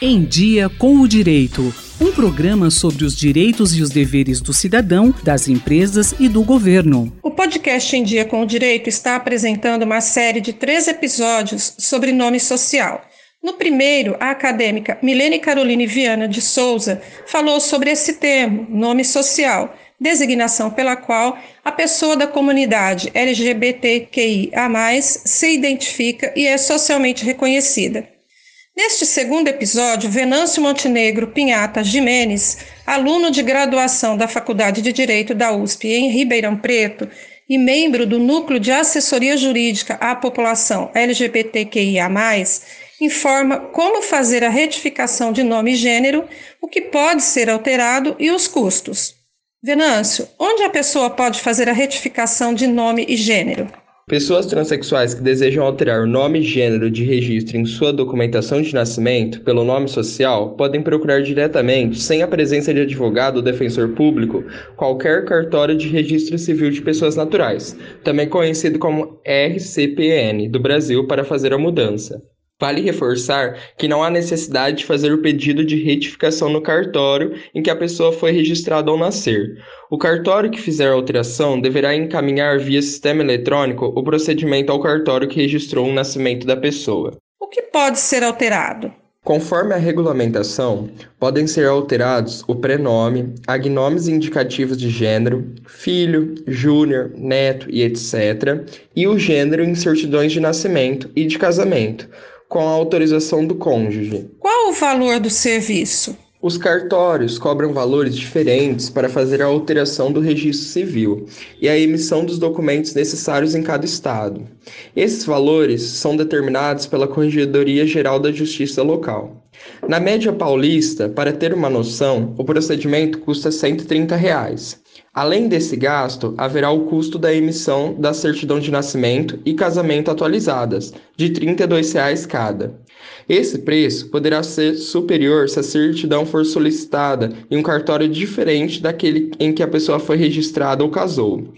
Em Dia com o Direito. Um programa sobre os direitos e os deveres do cidadão, das empresas e do governo. O podcast Em Dia com o Direito está apresentando uma série de três episódios sobre nome social. No primeiro, a acadêmica Milene Caroline Viana de Souza falou sobre esse termo, nome social, designação pela qual a pessoa da comunidade LGBTQIA, se identifica e é socialmente reconhecida. Neste segundo episódio, Venâncio Montenegro Pinhata Jimenez, aluno de graduação da Faculdade de Direito da USP em Ribeirão Preto e membro do Núcleo de Assessoria Jurídica à População LGBTQIA, informa como fazer a retificação de nome e gênero, o que pode ser alterado e os custos. Venâncio, onde a pessoa pode fazer a retificação de nome e gênero? Pessoas transexuais que desejam alterar o nome e gênero de registro em sua documentação de nascimento pelo nome social podem procurar diretamente, sem a presença de advogado ou defensor público, qualquer cartório de registro civil de pessoas naturais, também conhecido como RCPN, do Brasil, para fazer a mudança. Vale reforçar que não há necessidade de fazer o pedido de retificação no cartório em que a pessoa foi registrada ao nascer. O cartório que fizer a alteração deverá encaminhar via sistema eletrônico o procedimento ao cartório que registrou o nascimento da pessoa. O que pode ser alterado? Conforme a regulamentação, podem ser alterados o prenome, agnomes indicativos de gênero, filho, júnior, neto e etc., e o gênero em certidões de nascimento e de casamento, com a autorização do cônjuge. Qual o valor do serviço? Os cartórios cobram valores diferentes para fazer a alteração do registro civil e a emissão dos documentos necessários em cada estado. Esses valores são determinados pela Corregedoria Geral da Justiça Local. Na média paulista, para ter uma noção, o procedimento custa 130 reais. Além desse gasto, haverá o custo da emissão da certidão de nascimento e casamento atualizadas, de 32 reais cada. Esse preço poderá ser superior se a certidão for solicitada em um cartório diferente daquele em que a pessoa foi registrada ou casou.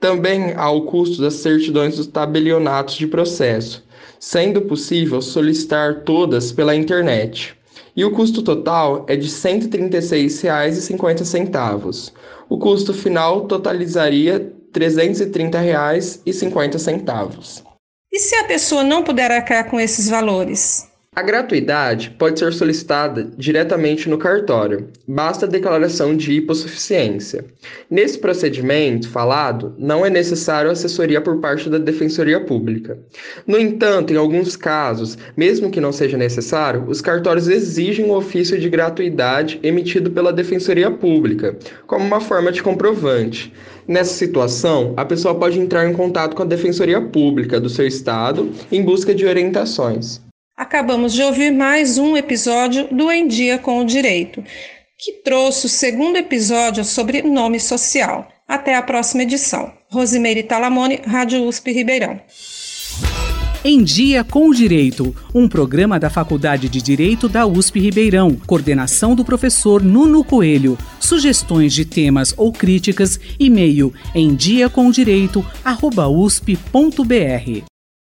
Também há o custo das certidões dos tabelionatos de processo, sendo possível solicitar todas pela internet. E o custo total é de R$ 136,50. O custo final totalizaria R$ 330,50. E se a pessoa não puder arcar com esses valores? A gratuidade pode ser solicitada diretamente no cartório, basta a declaração de hipossuficiência. Nesse procedimento falado, não é necessário assessoria por parte da Defensoria Pública. No entanto, em alguns casos, mesmo que não seja necessário, os cartórios exigem o um ofício de gratuidade emitido pela Defensoria Pública, como uma forma de comprovante. Nessa situação, a pessoa pode entrar em contato com a Defensoria Pública do seu estado em busca de orientações. Acabamos de ouvir mais um episódio do Em Dia com o Direito, que trouxe o segundo episódio sobre nome social. Até a próxima edição. Rosimeire Talamone, Rádio USP Ribeirão. Em Dia com o Direito, um programa da Faculdade de Direito da USP Ribeirão, coordenação do professor Nuno Coelho. Sugestões de temas ou críticas, e-mail em diacomdireito@usp.br.